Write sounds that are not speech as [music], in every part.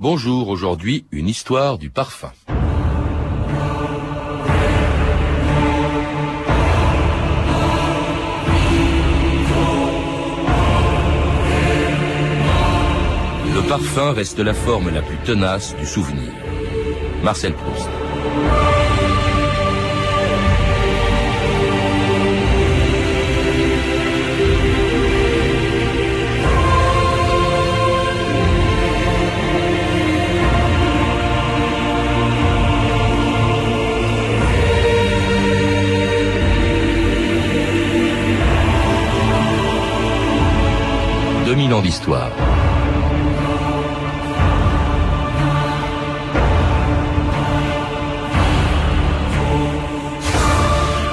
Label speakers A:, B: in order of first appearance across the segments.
A: Bonjour, aujourd'hui une histoire du parfum. Le parfum reste la forme la plus tenace du souvenir. Marcel Proust.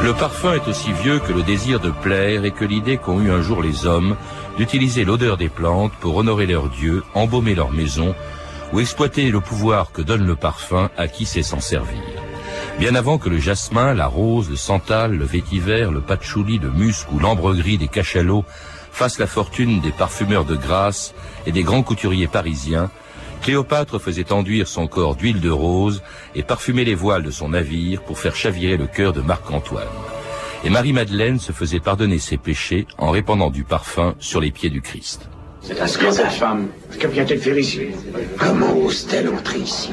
A: Le parfum est aussi vieux que le désir de plaire et que l'idée qu'ont eu un jour les hommes d'utiliser l'odeur des plantes pour honorer leurs dieux, embaumer leur maison ou exploiter le pouvoir que donne le parfum à qui sait s'en servir. Bien avant que le jasmin, la rose, le santal, le vétiver, le patchouli, le musc ou l'ambre gris des cachalots fasse la fortune des parfumeurs de grâce et des grands couturiers parisiens, Cléopâtre faisait enduire son corps d'huile de rose et parfumer les voiles de son navire pour faire chavirer le cœur de Marc-Antoine. Et Marie-Madeleine se faisait pardonner ses péchés en répandant du parfum sur les pieds du Christ.
B: C'est un scandale. cette femme, que vient-elle faire ici?
C: Comment ose-t-elle entrer ici?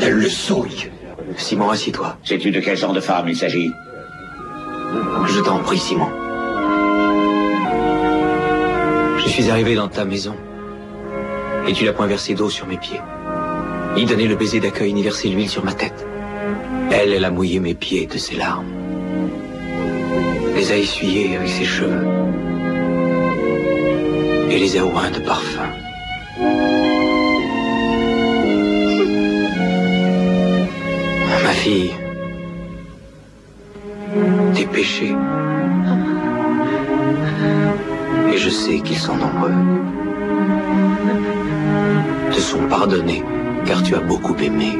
C: Elle le souille.
B: Simon, assis-toi.
D: Sais-tu de quel genre de femme il s'agit?
B: Je t'en prie, Simon. Je suis arrivé dans ta maison. Et tu l'as point versé d'eau sur mes pieds. Ni donné le baiser d'accueil, ni versé l'huile sur ma tête. Elle, elle a mouillé mes pieds de ses larmes. Les a essuyés avec ses cheveux. Et les a oints de parfum. Ma fille, tes péchés et je sais qu'ils sont nombreux, te sont pardonnés car tu as beaucoup aimé.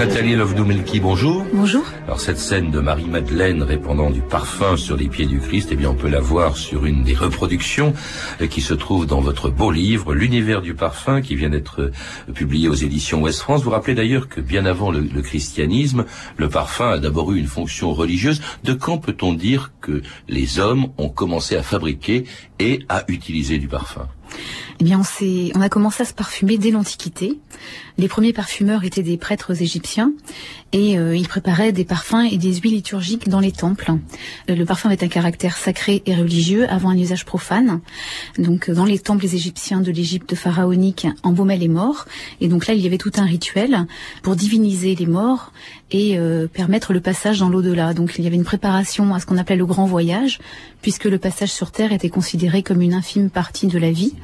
A: Nathalie Lovdoumelki, bonjour.
E: Bonjour.
A: Alors cette scène de Marie-Madeleine répandant du parfum sur les pieds du Christ, eh bien on peut la voir sur une des reproductions euh, qui se trouve dans votre beau livre, L'univers du parfum, qui vient d'être euh, publié aux éditions Ouest France. Vous rappelez d'ailleurs que bien avant le, le christianisme, le parfum a d'abord eu une fonction religieuse. De quand peut-on dire que les hommes ont commencé à fabriquer et à utiliser du parfum?
E: Eh bien, on, on a commencé à se parfumer dès l'Antiquité. Les premiers parfumeurs étaient des prêtres égyptiens et euh, ils préparaient des parfums et des huiles liturgiques dans les temples. Euh, le parfum avait un caractère sacré et religieux avant un usage profane. Donc, dans les temples égyptiens de l'Égypte pharaonique, embaumaient les morts. Et donc là, il y avait tout un rituel pour diviniser les morts et euh, permettre le passage dans l'au-delà. Donc, il y avait une préparation à ce qu'on appelait le grand voyage, puisque le passage sur Terre était considéré comme une infime partie de la vie.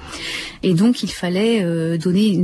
E: Et donc, il fallait euh, donner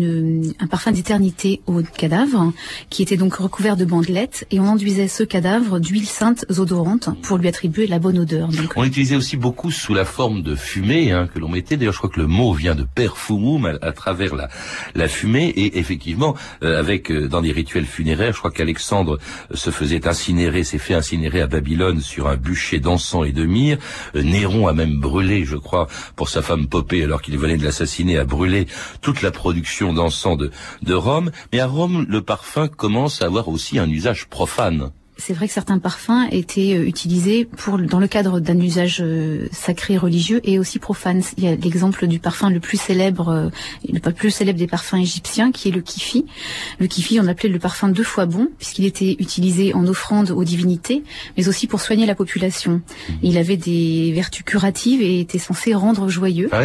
E: un parfum d'éternité au cadavre, qui était donc recouvert de bandelettes, et on enduisait ce cadavre d'huile sainte odorante pour lui attribuer la bonne odeur.
A: On utilisait aussi beaucoup sous la forme de fumée hein, que l'on mettait. D'ailleurs, je crois que le mot vient de perfumum à, travers la, fumée. Et effectivement, euh, avec euh, dans des rituels funéraires, je crois qu'Alexandre se faisait incinérer, s'est fait incinérer à Babylone sur un bûcher d'encens et de myrrhe. Néron a même brûlé, je crois, pour sa femme Popée alors qu'il venait de l'assassiner, a brûlé toute la production d'encens de, de Rome. Mais à Rome, le parfum commence à avoir aussi un usage profane
E: c'est vrai que certains parfums étaient euh, utilisés pour dans le cadre d'un usage euh, sacré religieux et aussi profane. Il y a l'exemple du parfum le plus célèbre, euh, le plus célèbre des parfums égyptiens, qui est le kifi. Le kifi, on appelait le parfum deux fois bon, puisqu'il était utilisé en offrande aux divinités, mais aussi pour soigner la population. Mmh. Il avait des vertus curatives et était censé rendre joyeux.
A: Ah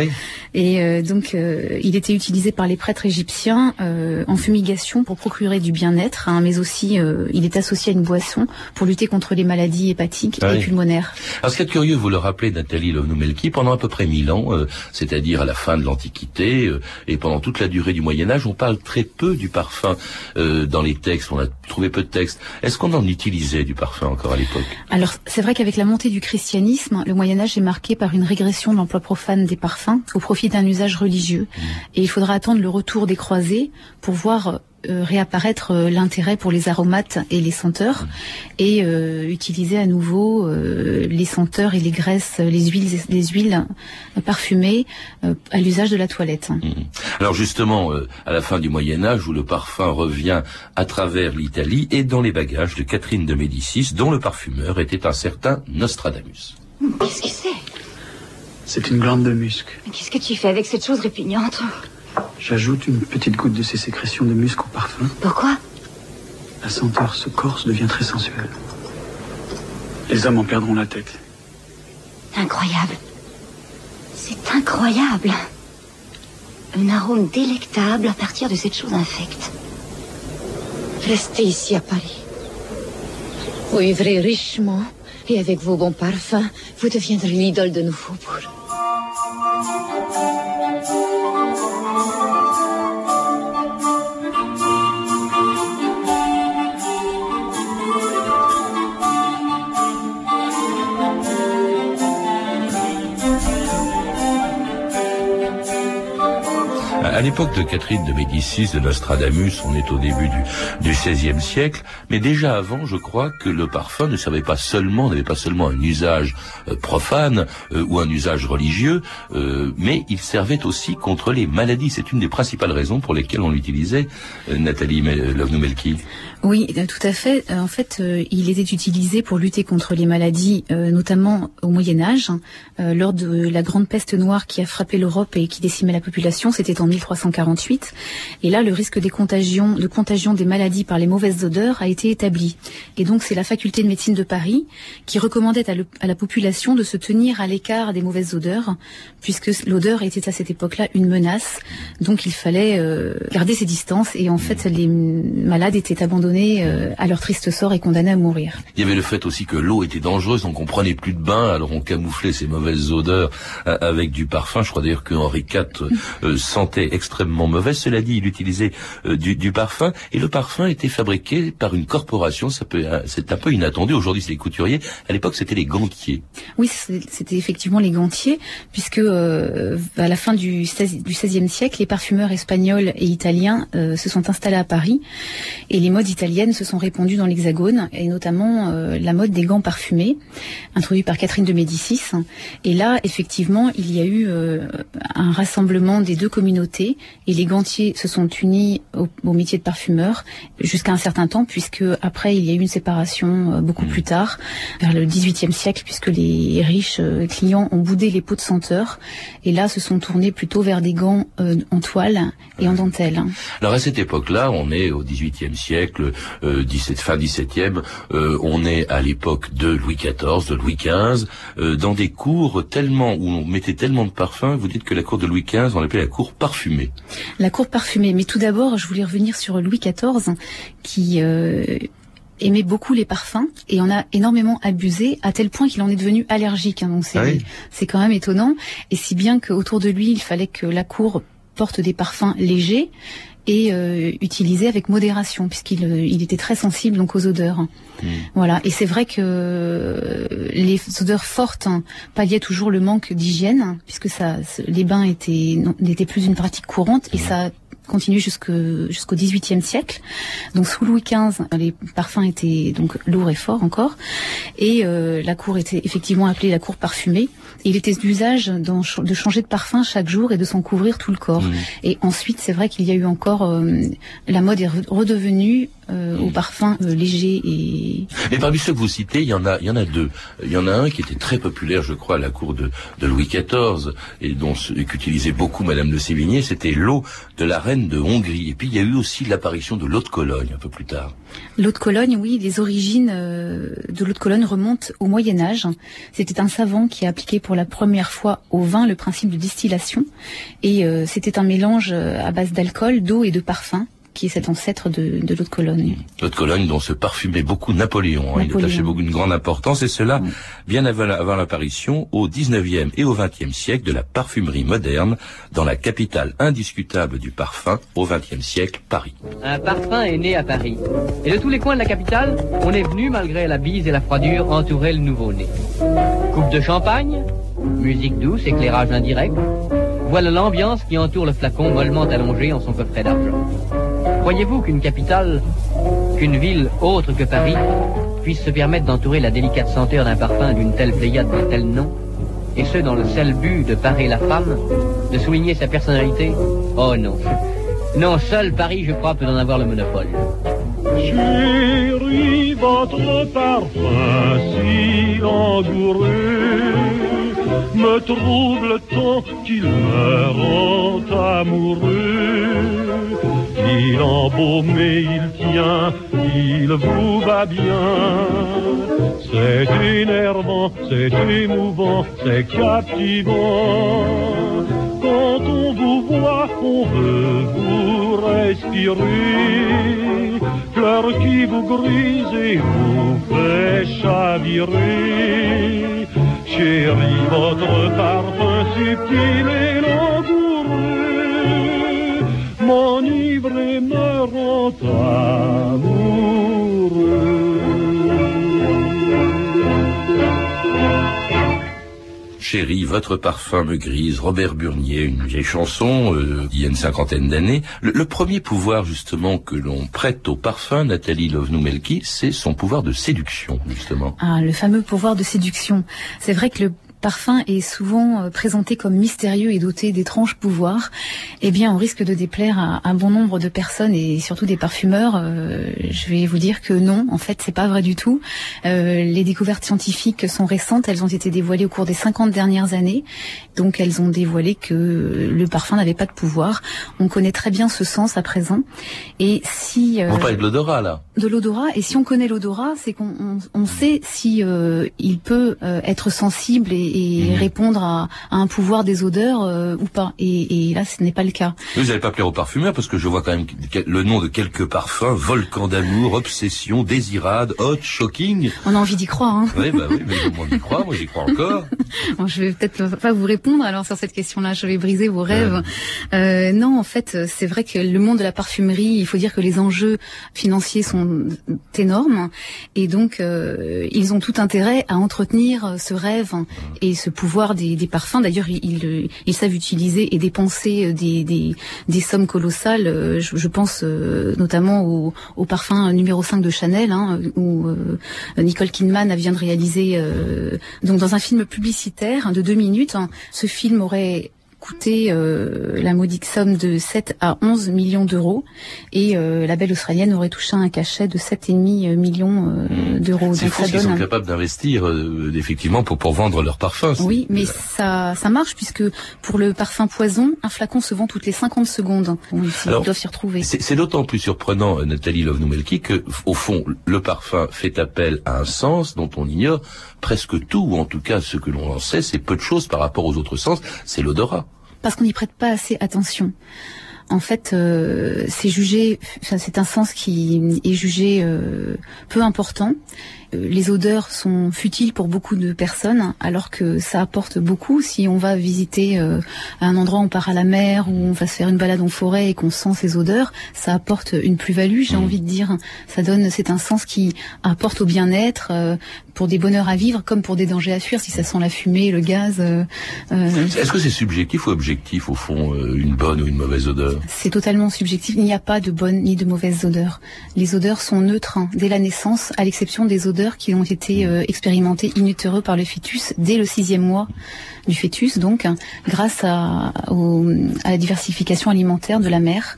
E: et donc, il était utilisé par les prêtres égyptiens en fumigation pour procurer du bien-être, hein, mais aussi il est associé à une boisson pour lutter contre les maladies hépatiques et pulmonaires.
A: Alors ce qui est curieux, vous le rappelez, Nathalie Lovnoumelki, pendant à peu près mille ans, euh, c'est-à-dire à la fin de l'Antiquité euh, et pendant toute la durée du Moyen Âge, on parle très peu du parfum euh, dans les textes, on a trouvé peu de textes. Est-ce qu'on en utilisait du parfum encore à l'époque?
E: Alors c'est vrai qu'avec la montée du christianisme, le Moyen Âge est marqué par une régression de l'emploi profane des parfums au profit d'un usage religieux. Mmh. Et il faudra attendre le retour des croisés pour voir réapparaître euh, l'intérêt pour les aromates et les senteurs mmh. et euh, utiliser à nouveau les senteurs et les graisses, les huiles, les huiles parfumées à l'usage de la toilette. Mmh.
A: Alors justement, à la fin du Moyen Âge, où le parfum revient à travers l'Italie et dans les bagages de Catherine de Médicis, dont le parfumeur était un certain Nostradamus.
F: Qu'est-ce que c'est?
G: C'est une glande de musc.
F: Qu'est-ce que tu fais avec cette chose répugnante?
G: J'ajoute une petite goutte de ces sécrétions de musc au parfum.
F: Pourquoi
G: La senteur se corse, devient très sensuelle. Les hommes en perdront la tête.
F: Incroyable. C'est incroyable. Un arôme délectable à partir de cette chose infecte. Restez ici à Paris. Vous vivrez richement et avec vos bons parfums, vous deviendrez l'idole de nos faubourgs.
A: À l'époque de Catherine de Médicis, de Nostradamus, on est au début du, XVIe siècle, mais déjà avant, je crois que le parfum ne savait pas seulement, n'avait pas seulement un usage euh, profane euh, ou un usage religieux, euh, mais il servait aussi contre les maladies. C'est une des principales raisons pour lesquelles on l'utilisait, Nathalie Lovnou-Melki.
E: Oui, tout à fait. En fait, il était utilisé pour lutter contre les maladies, notamment au Moyen Âge, lors de la grande peste noire qui a frappé l'Europe et qui décimait la population. C'était en 1348. Et là, le risque des contagions, de contagion des maladies par les mauvaises odeurs a été établi. Et donc, c'est la faculté de médecine de Paris qui recommandait à, la population de se tenir à l'écart des mauvaises odeurs, puisque l'odeur était à cette époque-là une menace. Donc, il fallait euh, garder ses distances. Et en fait, les malades étaient abandonnés euh, à leur triste sort et condamnés à mourir.
A: Il y avait le fait aussi que l'eau était dangereuse, donc on prenait plus de bain, alors on camouflait ces mauvaises odeurs euh, avec du parfum. Je crois d'ailleurs que Henri IV sentait extrêmement mauvaise. Cela dit, il utilisait euh, du, parfum et le parfum était fabriqué par une corporation. Euh, c'est un peu inattendu. Aujourd'hui, c'est les couturiers. À l'époque, c'était les gantiers.
E: Oui, c'était effectivement les gantiers, puisque euh, à la fin du, 16, du XVIe siècle, les parfumeurs espagnols et italiens se sont installés à Paris et les modes italiennes se sont répandues dans l'Hexagone et notamment la mode des gants parfumés, introduit par Catherine de Médicis. Et là, effectivement, il y a eu un rassemblement des deux communautés et les gantiers se sont unis au, métier de parfumeur jusqu'à un certain temps puisque après il y a eu une séparation euh, beaucoup mmh. plus tard vers le XVIIIe siècle puisque les riches euh, clients ont boudé les pots de senteur et là se sont tournés plutôt vers des gants euh, en toile et en dentelle.
A: Alors à cette époque-là, on est au XVIIIe siècle, 17, fin XVIIe, on est à l'époque de Louis XIV, de Louis XV, dans des cours tellement où on mettait tellement de parfums. Vous dites que la cour de Louis XV, on l'appelait la cour parfumée.
E: La cour parfumée. Mais tout d'abord, je voulais revenir sur Louis XIV, qui euh, aimait beaucoup les parfums et en a énormément abusé à tel point qu'il en est devenu allergique. Hein. donc c'est ah quand même étonnant. Et si bien qu'autour de lui, il fallait que la cour porte des parfums légers et euh, utilisé avec modération puisqu'il euh, il était très sensible donc aux odeurs. Hmm. Voilà. Et c'est vrai que euh, les odeurs fortes hein, palliaient toujours le manque d'hygiène puisque ça, les bains étaient n'étaient plus une pratique courante et hmm. ça continué jusqu'au jusqu'au XVIIIe siècle. Donc sous Louis XV, les parfums étaient donc lourds et forts encore, et euh, la cour était effectivement appelée la cour parfumée. il était d'usage de changer de parfum chaque jour et de s'en couvrir tout le corps. Mmh. Et ensuite, c'est vrai qu'il y a eu encore euh, la mode est redevenue euh, au parfum euh, léger et.
A: Mais parmi ceux que vous citez, il y en a, il y en a deux. Il y en a un qui était très populaire, je crois, à la cour de, de Louis XIV et dont qu'utilisait beaucoup Madame de Sévigné, c'était l'eau de la reine de Hongrie. Et puis il y a eu aussi l'apparition de l'eau de Cologne un peu plus tard.
E: L'eau de Cologne, oui, les origines euh, de l'eau de Cologne remontent au Moyen Âge. C'était un savant qui a appliqué pour la première fois au vin le principe de distillation, et c'était un mélange à base d'alcool, d'eau et de parfum qui est cet ancêtre de, de l'eau de Cologne.
A: L'eau de Cologne dont se parfumait beaucoup Napoléon. Hein. Il attachait beaucoup une grande importance et cela bien avant, avant l'apparition au 19e et au 20e siècle de la parfumerie moderne dans la capitale indiscutable du parfum au 20e siècle, Paris.
H: Un parfum est né à Paris. Et de tous les coins de la capitale, on est venu, malgré la bise et la froidure, entourer le nouveau-né. Coupe de champagne, musique douce, éclairage indirect. Voilà l'ambiance qui entoure le flacon mollement allongé en son coffret d'argent. Croyez-vous qu'une capitale, qu'une ville autre que Paris, puisse se permettre d'entourer la délicate senteur d'un parfum d'une telle pléiade d'un tel nom Et ce, dans le seul but de parer la femme, de souligner sa personnalité? Oh non. Non, seul Paris, je crois, peut en avoir le monopole.
I: Chérie, votre parfum si me trouble tant qu'il me amoureux? Il embaume et il tient, il vous va bien. C'est énervant, c'est émouvant, c'est captivant. Quand on vous voit, on veut vous respirer. Fleur qui vous grise et vous fait chavirer. Chérie, votre parfum subtil et langoureux m'enivre et me rend amoureux.
A: Chérie, votre parfum me grise, Robert Burnier, une vieille chanson euh, d'il y a une cinquantaine d'années. Le, le, premier pouvoir justement que l'on prête au parfum, Nathalie Lovnou-Melki, c'est son pouvoir de séduction, justement.
E: Ah, le fameux pouvoir de séduction. C'est vrai que le parfum est souvent euh, présenté comme mystérieux et doté d'étranges pouvoirs, eh bien, on risque de déplaire à un bon nombre de personnes et surtout des parfumeurs. Euh, je vais vous dire que non, en fait, c'est pas vrai du tout. Euh, les découvertes scientifiques sont récentes, elles ont été dévoilées au cours des 50 dernières années, donc elles ont dévoilé que le parfum n'avait pas de pouvoir. On connaît très bien ce sens à présent, et si
A: euh, on parle de l'odorat là,
E: de l'odorat, et si on connaît l'odorat, c'est qu'on on, on sait si il peut être sensible et et mmh. répondre à, à, un pouvoir des odeurs euh, ou pas. Et, et, là, ce n'est pas le cas.
A: Vous n'allez pas plaire aux parfumeurs parce que je vois quand même le nom de quelques parfums volcan d'amour, obsession, désirade, hot, shocking.
E: On a envie d'y croire. Hein.
A: Oui, bah oui, mais moi j'y crois, moi j'y crois encore. [laughs]
E: bon, je vais peut-être pas vous répondre alors sur cette question-là. Je vais briser vos rêves. Euh, non, en fait, c'est vrai que le monde de la parfumerie, il faut dire que les enjeux financiers sont énormes et donc euh, ils ont tout intérêt à entretenir ce rêve et ce pouvoir des, des parfums. D'ailleurs, ils, ils, savent utiliser et dépenser des, des, des sommes colossales. Je, je pense euh, notamment au, au, parfum numéro 5 de Chanel, hein, où euh, Nicole Kidman vient de réaliser euh, donc dans un film publicitaire de deux minutes. Hein, ce film aurait coûté euh, la modique somme de 7 à 11 millions d'euros et euh, la belle australienne aurait touché un cachet de 7,5 millions euh, d'euros.
A: C'est fou qu'ils sont capables d'investir effectivement pour, pour vendre leur parfum.
E: Oui, mais ça, ça marche puisque pour le parfum poison, un flacon se vend toutes les 50 secondes. Bon, ils
A: Alors,
E: doivent s'y retrouver.
A: C'est d'autant plus surprenant, Nathalie Lovnoumelki, que au fond, le parfum fait appel à un sens dont on ignore presque tout, ou en tout cas ce que l'on en sait, c'est peu de choses par rapport aux autres sens, c'est l'odorat
E: parce qu'on n'y prête pas assez attention. En fait, euh, c'est jugé, c'est un sens qui est jugé euh, peu important. Euh, les odeurs sont futiles pour beaucoup de personnes, alors que ça apporte beaucoup. Si on va visiter euh, un endroit on part à la mer, où on va se faire une balade en forêt et qu'on sent ces odeurs, ça apporte une plus-value. J'ai mmh. envie de dire, ça donne, c'est un sens qui apporte au bien-être, euh, pour des bonheurs à vivre, comme pour des dangers à fuir. Si ça sent la fumée, le gaz.
A: Est-ce que c'est subjectif ou objectif au fond, une bonne ou une mauvaise odeur?
E: C'est totalement subjectif. Il n'y a pas de bonne ni de mauvaise odeur. Les odeurs sont neutres hein, dès la naissance, à l'exception des odeurs qui ont été euh, expérimentés in utero par le fœtus dès le sixième mois du fœtus, donc grâce à, au, à la diversification alimentaire de la mère.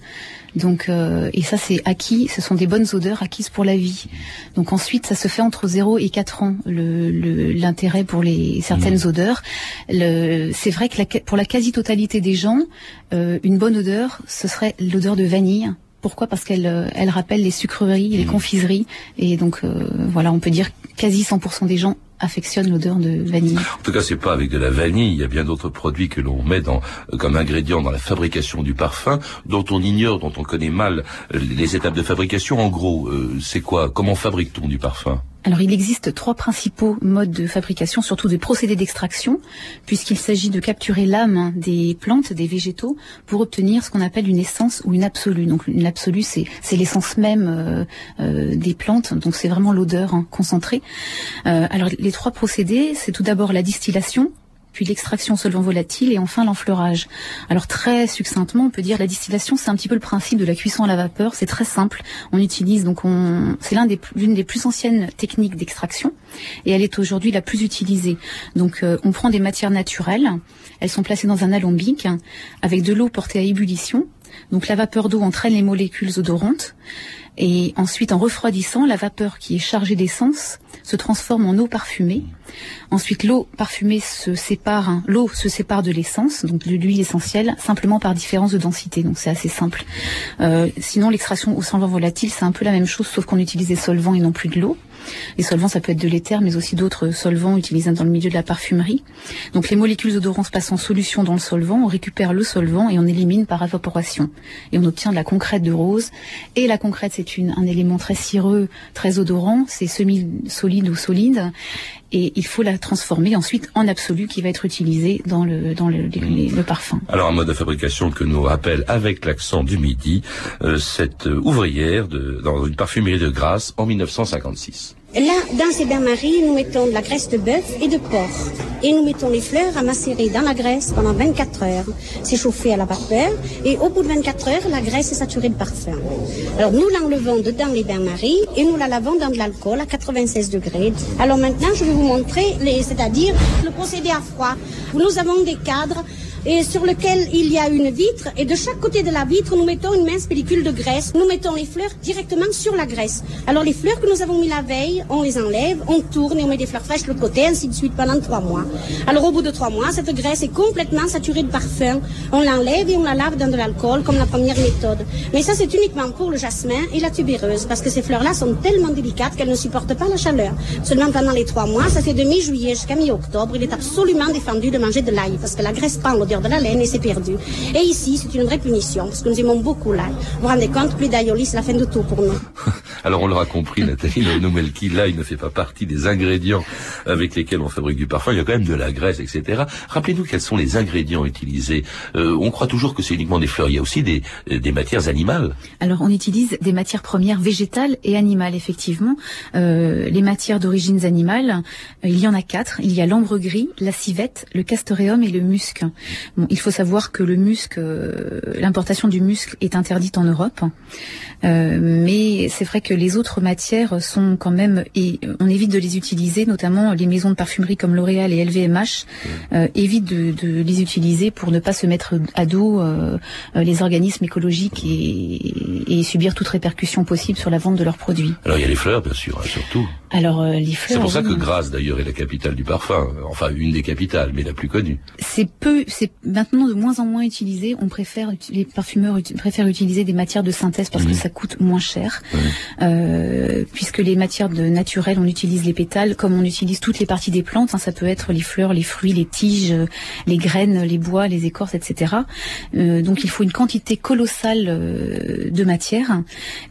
E: Donc euh, et ça c'est acquis, ce sont des bonnes odeurs acquises pour la vie. Donc ensuite ça se fait entre 0 et 4 ans l'intérêt le, pour les certaines mmh. odeurs. C'est vrai que la, pour la quasi-totalité des gens, euh, une bonne odeur ce serait l'odeur de vanille pourquoi Parce qu'elle euh, elle rappelle les sucreries, les confiseries. Et donc, euh, voilà, on peut dire quasi 100% des gens affectionnent l'odeur de vanille.
A: En tout cas, c'est pas avec de la vanille. Il y a bien d'autres produits que l'on met dans, comme ingrédient dans la fabrication du parfum, dont on ignore, dont on connaît mal les étapes de fabrication. En gros, euh, c'est quoi? Comment fabrique-t-on du parfum?
E: Alors il existe trois principaux modes de fabrication, surtout des procédés d'extraction, puisqu'il s'agit de capturer l'âme des plantes, des végétaux, pour obtenir ce qu'on appelle une essence ou une absolue. Donc une absolue, c'est, l'essence même euh, euh, des plantes, donc c'est vraiment l'odeur hein, concentrée. Euh, alors les trois procédés, c'est tout d'abord la distillation, puis l'extraction solvant volatile et enfin l'enfleurage. Alors très succinctement, on peut dire la distillation, c'est un petit peu le principe de la cuisson à la vapeur. C'est très simple. On utilise donc on, c'est l'une des plus anciennes techniques d'extraction et elle est aujourd'hui la plus utilisée. Donc euh, on prend des matières naturelles, elles sont placées dans un alambic avec de l'eau portée à ébullition. Donc la vapeur d'eau entraîne les molécules odorantes. Et ensuite, en refroidissant, la vapeur qui est chargée d'essence se transforme en eau parfumée. Ensuite, l'eau parfumée se sépare, hein, l'eau se sépare de l'essence, donc de l'huile essentielle, simplement par différence de densité. Donc c'est assez simple. Euh, sinon, l'extraction au solvant volatile, c'est un peu la même chose, sauf qu'on utilise des solvants et non plus de l'eau. Les solvants, ça peut être de l'éther, mais aussi d'autres solvants utilisés dans le milieu de la parfumerie. Donc les molécules odorantes passent en solution dans le solvant, on récupère le solvant et on élimine par évaporation. Et on obtient de la concrète de rose. Et la concrète, c'est un élément très cireux, très odorant, c'est semi-solide ou solide et il faut la transformer ensuite en absolu qui va être utilisé dans le dans le, le parfum.
A: Alors un mode de fabrication que nous rappelle avec l'accent du midi euh, cette ouvrière de, dans une parfumerie de Grasse en 1956.
J: Là, dans ces bains-maries, nous mettons de la graisse de bœuf et de porc. Et nous mettons les fleurs à macérer dans la graisse pendant 24 heures. C'est chauffé à la vapeur. Et au bout de 24 heures, la graisse est saturée de parfum. Alors nous l'enlevons dedans les bains-maries et nous la lavons dans de l'alcool à 96 degrés. Alors maintenant, je vais vous montrer, c'est-à-dire le procédé à froid. Nous avons des cadres et sur lequel il y a une vitre. Et de chaque côté de la vitre, nous mettons une mince pellicule de graisse. Nous mettons les fleurs directement sur la graisse. Alors les fleurs que nous avons mis la veille, on les enlève, on tourne et on met des fleurs fraîches de l'autre côté, ainsi de suite pendant trois mois. Alors au bout de trois mois, cette graisse est complètement saturée de parfum. On l'enlève et on la lave dans de l'alcool comme la première méthode. Mais ça, c'est uniquement pour le jasmin et la tubéreuse, parce que ces fleurs-là sont tellement délicates qu'elles ne supportent pas la chaleur. Seulement pendant les trois mois, ça fait de mi-juillet jusqu'à mi-octobre, il est absolument défendu de manger de l'ail, parce que la graisse de la laine et c'est perdu. Et ici, c'est une vraie punition, parce que nous aimons beaucoup l'ail. Vous vous rendez compte, plus d'aïoli, c'est la fin de tout pour nous. [laughs]
A: Alors on l'aura compris, Nathalie, le Noumelki, l'ail ne fait pas partie des ingrédients avec lesquels on fabrique du parfum. Il y a quand même de la graisse, etc. Rappelez-nous quels sont les ingrédients utilisés. Euh, on croit toujours que c'est uniquement des fleurs. Il y a aussi des, des matières animales.
E: Alors on utilise des matières premières végétales et animales, effectivement. Euh, les matières d'origine animale, euh, il y en a quatre. Il y a l'ambre gris, la civette, le castoreum et le musc il faut savoir que le musc, euh, l'importation du musc est interdite en Europe, euh, mais c'est vrai que les autres matières sont quand même et on évite de les utiliser, notamment les maisons de parfumerie comme L'Oréal et LVMH euh, évitent de, les utiliser pour ne pas se mettre à dos les organismes écologiques et, subir toute répercussion possible sur la vente de leurs produits.
A: Alors il y a les fleurs, bien sûr, hein, surtout.
E: Alors les fleurs.
A: C'est pour ça que Grasse d'ailleurs est la capitale du parfum, enfin une des capitales, mais la plus connue.
E: C'est peu, c'est maintenant de moins en moins utilisé. On préfère les parfumeurs préfèrent utiliser des matières de synthèse parce que ça coûte moins cher. Euh, puisque les matières de naturelles, on utilise les pétales comme on utilise toutes les parties des plantes. Hein. ça peut être les fleurs, les fruits, les tiges, les graines, les bois, les écorces, etc. Euh, donc il faut une quantité colossale euh, de matière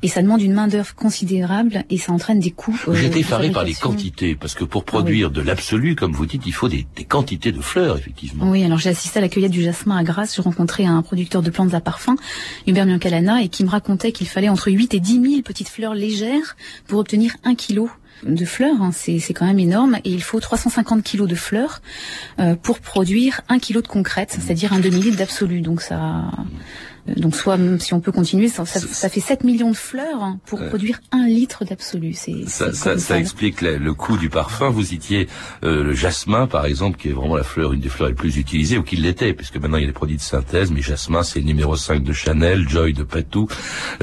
E: et ça demande une main d'œuvre considérable et ça entraîne des coûts.
A: J'étais effaré par les quantités parce que pour produire de l'absolu, comme vous dites, il faut des, des quantités de fleurs effectivement.
E: Oui, alors j'ai assisté à la cueillette du jasmin à Grasse. Je rencontrais un producteur de plantes à parfum, Hubert Miancalana, et qui me racontait qu'il fallait entre 8 et 10 000 petites fleurs légères pour obtenir un kilo de fleurs, hein. c'est quand même énorme, et il faut 350 kilos de fleurs euh, pour produire un kilo de concrète, c'est-à-dire un demi-litre d'absolu. Donc ça, donc soit, si on peut continuer, ça, fait 7 millions de fleurs hein, pour produire un litre d'absolu.
A: Ça, ça, ça, explique le coût du parfum. Vous citiez euh, le jasmin, par exemple, qui est vraiment la fleur, une des fleurs les plus utilisées, ou qui l'était, puisque maintenant il y a des produits de synthèse, mais jasmin, c'est le numéro 5 de Chanel, Joy de Patou,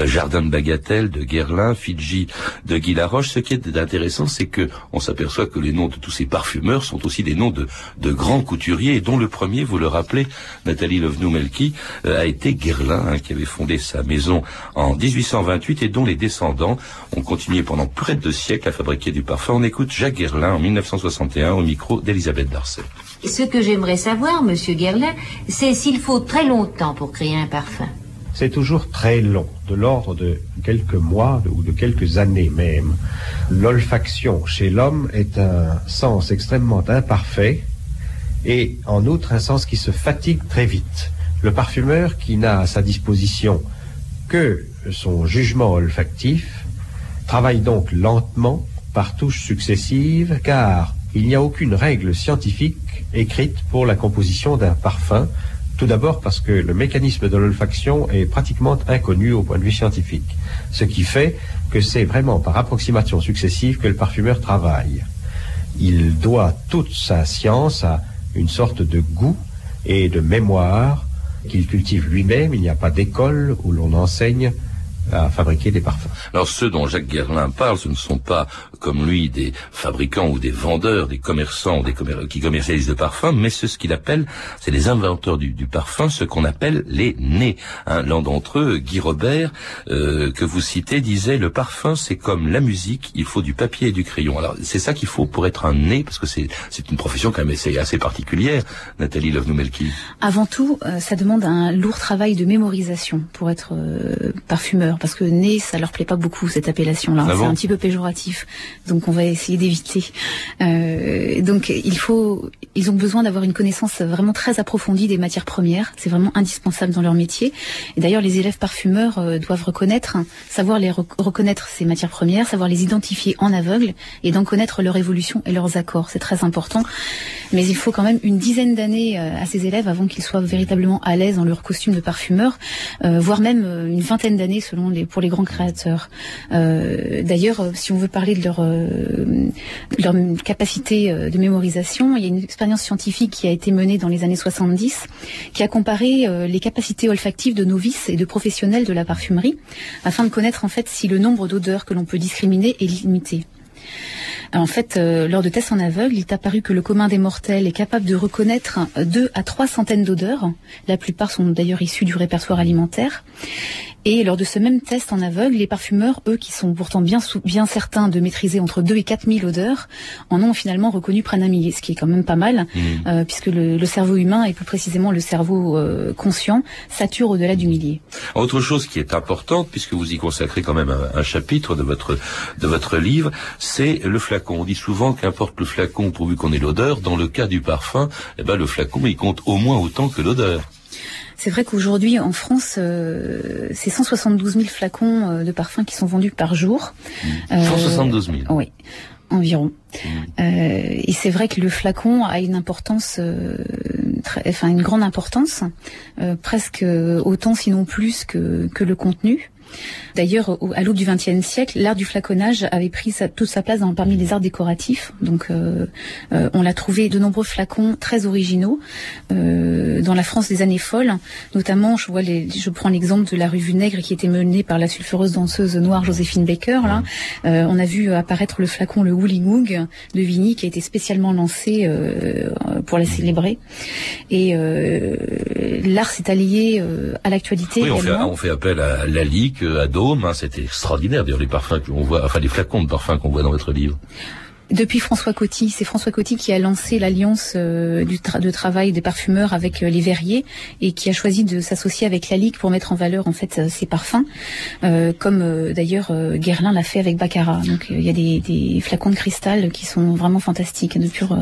A: euh, Jardin de Bagatelle de Guerlain, Fidji de Guy Laroche. Ce qui est intéressant, c'est que on s'aperçoit que les noms de tous ces parfumeurs sont aussi des noms de, de grands couturiers, dont le premier, vous le rappelez, Nathalie Lovnou-Melki, euh, a été Guerlain Hein, qui avait fondé sa maison en 1828 et dont les descendants ont continué pendant près de deux siècles à fabriquer du parfum. On écoute Jacques Guerlain en 1961 au micro d'Elisabeth Darcet.
K: Ce que j'aimerais savoir, monsieur Guerlain, c'est s'il faut très longtemps pour créer un parfum.
L: C'est toujours très long, de l'ordre de quelques mois ou de quelques années même. L'olfaction chez l'homme est un sens extrêmement imparfait et en outre un sens qui se fatigue très vite. Le parfumeur qui n'a à sa disposition que son jugement olfactif travaille donc lentement par touches successives car il n'y a aucune règle scientifique écrite pour la composition d'un parfum, tout d'abord parce que le mécanisme de l'olfaction est pratiquement inconnu au point de vue scientifique, ce qui fait que c'est vraiment par approximation successive que le parfumeur travaille. Il doit toute sa science à une sorte de goût et de mémoire qu'il cultive lui-même. Il n'y a pas d'école où l'on enseigne à fabriquer des parfums.
A: Alors ceux dont Jacques Guerlain parle, ce ne sont pas comme lui des fabricants ou des vendeurs, des commerçants des qui commercialisent de parfums, mais ce, ce qu'il appelle, c'est les inventeurs du, du parfum, ce qu'on appelle les nés. Hein, L'un d'entre eux, Guy Robert, euh, que vous citez, disait le parfum c'est comme la musique, il faut du papier et du crayon. Alors c'est ça qu'il faut pour être un nez, parce que c'est une profession quand même assez, assez particulière, Nathalie Lovnoumelki.
E: Avant tout, euh, ça demande un lourd travail de mémorisation pour être euh, parfumeur parce que nez, ça leur plaît pas beaucoup cette appellation-là.
A: Ah
E: c'est un petit peu péjoratif, donc on va essayer d'éviter. Euh, donc il faut, ils ont besoin d'avoir une connaissance vraiment très approfondie des matières premières. C'est vraiment indispensable dans leur métier. Et d'ailleurs, les élèves parfumeurs euh, doivent reconnaître, hein, savoir les rec- reconnaître ces matières premières, savoir les identifier en aveugle et d'en connaître leur évolution et leurs accords. C'est très important. Mais il faut quand même une dizaine d'années euh, à ces élèves avant qu'ils soient véritablement à l'aise dans leur costume de parfumeur, voire même une vingtaine d'années selon les pour les grands créateurs. D'ailleurs, si on veut parler de leur euh, leur capacité euh, de mémorisation, il y a une expérience scientifique qui a été menée dans les années 70 qui a comparé euh, les capacités olfactives de novices et de professionnels de la parfumerie afin de connaître en fait si le nombre d'odeurs que l'on peut discriminer est limité. En fait, lors de tests en aveugle, il est apparu que le commun des mortels est capable de reconnaître deux à trois centaines d'odeurs. La plupart sont d'ailleurs issues du répertoire alimentaire. Et lors de ce même test en aveugle, les parfumeurs, eux, qui sont pourtant bien, bien certains de maîtriser entre 2 et 4 000 odeurs, en ont finalement reconnu près d'un millier, ce qui est quand même pas mal, euh, puisque le, le cerveau humain, et plus précisément le cerveau euh, conscient, sature au-delà du millier.
A: Autre chose qui est importante, puisque vous y consacrez quand même un, un chapitre de votre de votre livre, c'est le flacon. On dit souvent qu'importe le flacon pourvu qu'on ait l'odeur. Dans le cas du parfum, eh ben le flacon il compte au moins autant que l'odeur.
E: C'est vrai qu'aujourd'hui, en France, euh, c'est 172 000 flacons euh, de parfums qui sont vendus par jour. Euh,
A: 172 000.
E: Oui, environ. Euh, et c'est vrai que le flacon a une importance, euh, très, enfin une grande importance, euh, presque autant sinon plus que, que le contenu. D'ailleurs, au- à l'aube du XXe siècle, l'art du flaconnage avait pris sa- toute sa place dans, parmi les arts décoratifs. Donc, euh, euh, on l'a trouvé de nombreux flacons très originaux euh, dans la France des années folles. Notamment, je vois, les, je prends l'exemple de la rue Vunègre qui était menée par la sulfureuse danseuse noire Joséphine Baker. Là, Euh, on a vu apparaître le flacon le Woolly Moog de Vigny qui a été spécialement lancé euh, pour la célébrer. Et euh, l'art s'est allié euh, à l'actualité
A: Oui, on fait,
E: également.
A: on fait appel à Lalique, à Dôme. Hein, C'était extraordinaire. D'ailleurs, les parfums qu'on voit, enfin les flacons de parfums qu'on voit dans votre livre.
E: Depuis François Coty, c'est François Coty qui a lancé l'alliance euh, de travail des parfumeurs avec euh, les verriers et qui a choisi de s'associer avec la Ligue pour mettre en valeur en fait euh, ces parfums, euh, comme d'ailleurs Guerlain l'a fait avec Baccarat. Donc il y a des, des flacons de cristal qui sont vraiment fantastiques, de pure.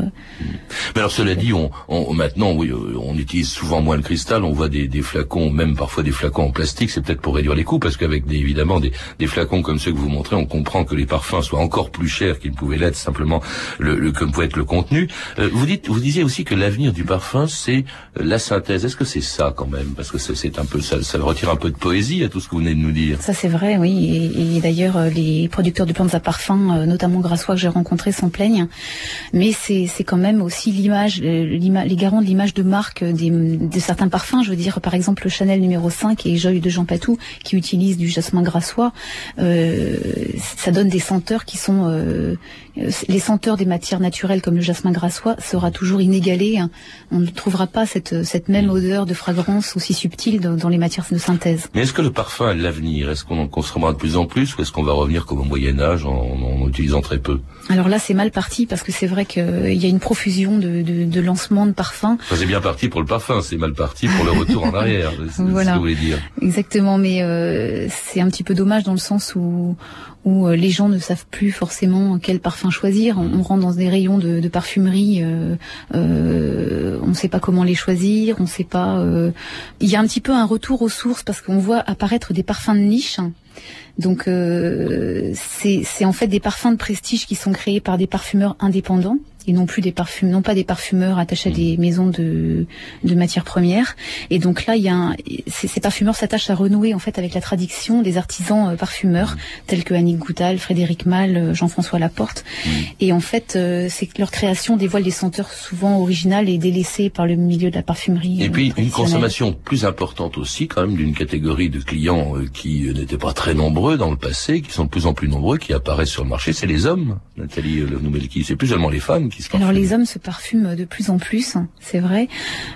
A: Mais alors cela dit, on, on- maintenant, oui, on utilise souvent moins le cristal. On voit des, des flacons, même parfois des flacons en plastique. C'est peut-être pour réduire les coûts, parce qu'avec évidemment des, des flacons comme ceux que vous montrez, on comprend que les parfums soient encore plus chers qu'ils pouvaient l'être simplement le, le que pouvait être le contenu. Euh, vous dites, vous disiez aussi que l'avenir du parfum, c'est euh, la synthèse. Est-ce que c'est ça quand même? Parce que c'est- un peu ça, ça retire un peu de poésie à tout ce que vous venez de nous dire.
E: Ça c'est vrai, oui. Et, et d'ailleurs, euh, les producteurs de plantes à parfum, euh, notamment grassois que j'ai rencontrés, s'en plaignent. Mais c'est c'est quand même aussi l'image, l'ima- les garants de l'image de marque des, de certains parfums. Je veux dire, par exemple, le Chanel numéro 5 et Joy de Jean Patou, qui utilisent du jasmin grassois. Euh, ça donne des senteurs qui sont euh, les senteurs des matières naturelles comme le jasmin grassois sera toujours inégalé. hein. On ne trouvera pas cette cette même odeur de fragrance aussi subtile dans, dans les matières de synthèse.
A: Mais est-ce que le parfum a l'avenir? Est-ce qu'on en consommera de plus en plus ou est-ce qu'on va revenir comme au Moyen Âge en, en utilisant très peu?
E: Alors là, c'est mal parti parce que c'est vrai qu'il y a une profusion de, de, de lancements de parfums.
A: Enfin, c'est bien parti pour le parfum, c'est mal parti pour le retour en arrière. C'est [laughs] c'est ce
E: Voilà.
A: que vous voulez dire.
E: Exactement, mais euh, c'est un petit peu dommage dans le sens où où euh, les gens ne savent plus forcément quel parfum choisir. On, rentre dans des rayons de, parfumerie, euh, euh, on ne sait pas comment les choisir, on sait pas. Il y a un petit peu un retour aux sources parce qu'on voit apparaître des parfums de niche. Donc c'est en fait des parfums de prestige qui sont créés par des parfumeurs indépendants et non plus des parfums, non pas des parfumeurs attachés à des maisons de, de matières premières. Et donc là, il y a un, ces, ces parfumeurs s'attachent à renouer en fait avec la tradition des artisans euh, parfumeurs tels que Annick Goutal, Frédéric Malle, euh, Jean-François Laporte. Et en fait, euh, c'est que leur création dévoile des senteurs souvent originales et délaissées par le milieu de la parfumerie.
A: Et
E: euh,
A: puis une consommation plus importante aussi quand même d'une catégorie de clients qui n'étaient pas très nombreux dans le passé, qui sont de plus en plus nombreux, qui apparaissent sur le marché, c'est les hommes, Nathalie euh, Noumelki. C'est plus seulement les femmes qui se
E: Alors les hommes se parfument de plus en plus, c'est vrai.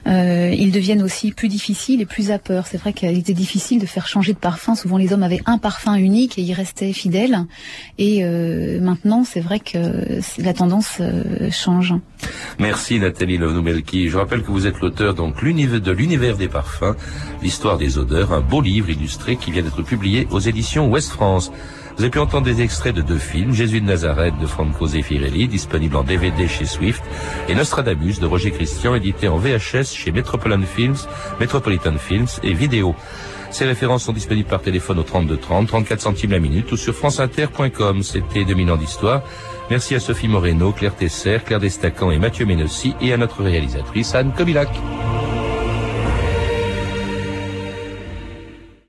E: Euh, ils deviennent aussi plus difficiles et plus à peur. C'est vrai qu'il était difficile de faire changer de parfum. Souvent les hommes avaient un parfum unique et ils restaient fidèles. Et euh, maintenant, c'est vrai que la tendance euh, change.
A: Merci Nathalie Noumelki. Je rappelle que vous êtes l'auteur donc de l'univers des parfums, l'histoire des odeurs, un beau livre illustré qui vient d'être publié aux éditions Ouest France. Vous avez pu entendre des extraits de deux films, Jésus de Nazareth de Franco Zeffirelli, disponible en DVD chez Swift, et Nostradamus de Roger Christian, édité en VHS chez Metropolitan Films, Metropolitan Films et Vidéo. Ces références sont disponibles par téléphone au 32 30, 34 centimes la minute ou sur franceinter.com. C'était 2000 ans d'histoire. Merci à Sophie Moreno, Claire Tesser, Claire Destacan et Mathieu Ménossi et à notre réalisatrice Anne Kobilac.